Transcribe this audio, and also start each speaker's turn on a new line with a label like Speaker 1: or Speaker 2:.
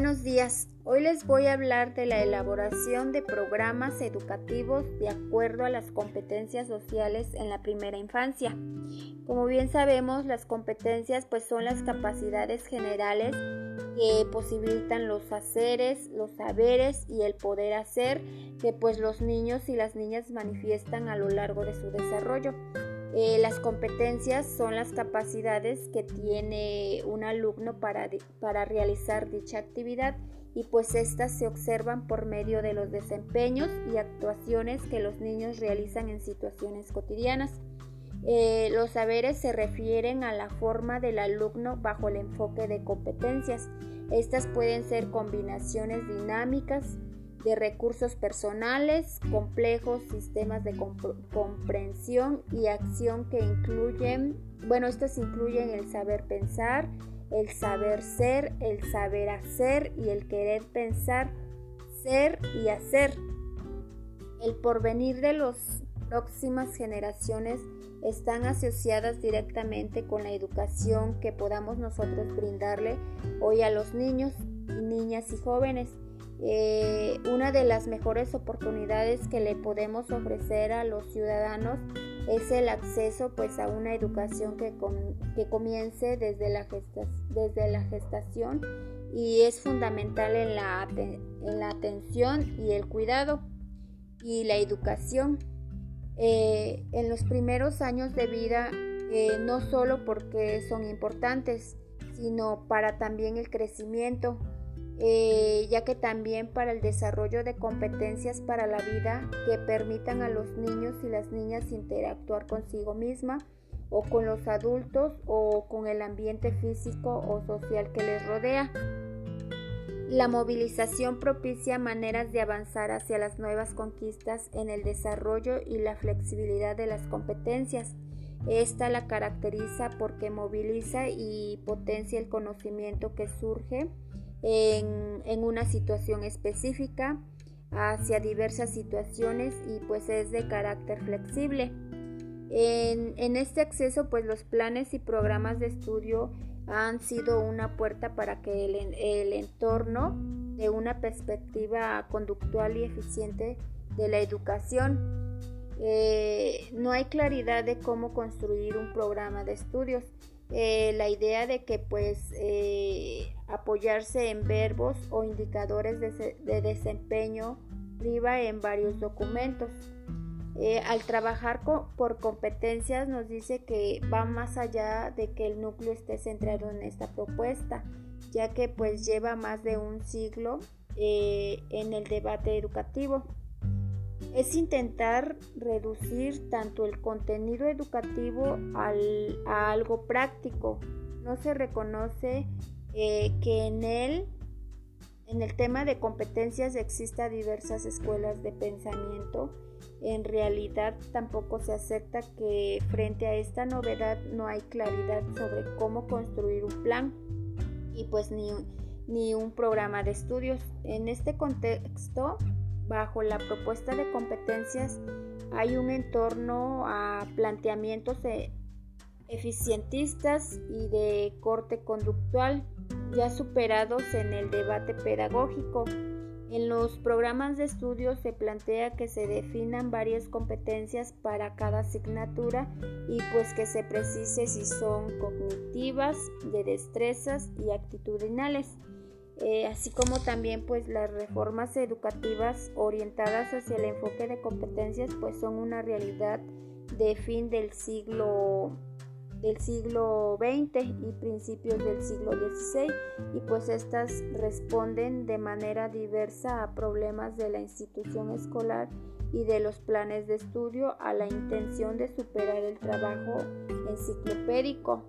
Speaker 1: Buenos días. Hoy les voy a hablar de la elaboración de programas educativos de acuerdo a las competencias sociales en la primera infancia. Como bien sabemos, las competencias pues son las capacidades generales que posibilitan los haceres, los saberes y el poder hacer que pues los niños y las niñas manifiestan a lo largo de su desarrollo. Eh, las competencias son las capacidades que tiene un alumno para, para realizar dicha actividad y pues estas se observan por medio de los desempeños y actuaciones que los niños realizan en situaciones cotidianas. Eh, los saberes se refieren a la forma del alumno bajo el enfoque de competencias. Estas pueden ser combinaciones dinámicas, de recursos personales, complejos sistemas de comprensión y acción que incluyen, bueno, estos incluyen el saber pensar, el saber ser, el saber hacer y el querer pensar, ser y hacer. El porvenir de las próximas generaciones están asociadas directamente con la educación que podamos nosotros brindarle hoy a los niños, niñas y jóvenes eh, una de las mejores oportunidades que le podemos ofrecer a los ciudadanos es el acceso pues a una educación que, comience desde la, gestación y es fundamental en la, en la atención y el cuidado y la educación. Eh, en los primeros años de vida, eh, no solo porque son importantes, sino para también el crecimiento, eh, ya que también para el desarrollo de competencias para la vida que permitan a los niños y las niñas interactuar consigo misma o con los adultos o con el ambiente físico o social que les rodea. La movilización propicia maneras de avanzar hacia las nuevas conquistas en el desarrollo y la flexibilidad de las competencias. Esta la caracteriza porque moviliza y potencia el conocimiento que surge en, una situación específica hacia diversas situaciones y pues es de carácter flexible. En, este acceso pues los planes y programas de estudio han sido una puerta para que el, entorno de una perspectiva conductual y eficiente de la educación. Eh, no hay claridad de cómo construir un programa de estudios. Eh, la idea de que pues eh, apoyarse en verbos o indicadores de, desempeño priva en varios documentos. Eh, al trabajar por competencias nos dice que va más allá de que el núcleo esté centrado en esta propuesta, ya que pues lleva más de un siglo en el debate educativo es intentar reducir tanto el contenido educativo a algo práctico. No se reconoce eh, que en él, en el tema de competencias, exista diversas escuelas de pensamiento. En realidad tampoco se acepta que frente a esta novedad no hay claridad sobre cómo construir un plan y pues ni, ni un programa de estudios. En este contexto, bajo la propuesta de competencias hay un entorno a planteamientos eficientistas y de corte conductual ya superados en el debate pedagógico. En los programas de estudio se plantea que se definan varias competencias para cada asignatura y pues que se precise si son cognitivas, de destrezas y actitudinales. Eh, así como también pues las reformas educativas orientadas hacia el enfoque de competencias pues son una realidad de fin del siglo del siglo XX y principios del siglo XVI y pues estas responden de manera diversa a problemas de la institución escolar y de los planes de estudio a la intención de superar el trabajo enciclopédico.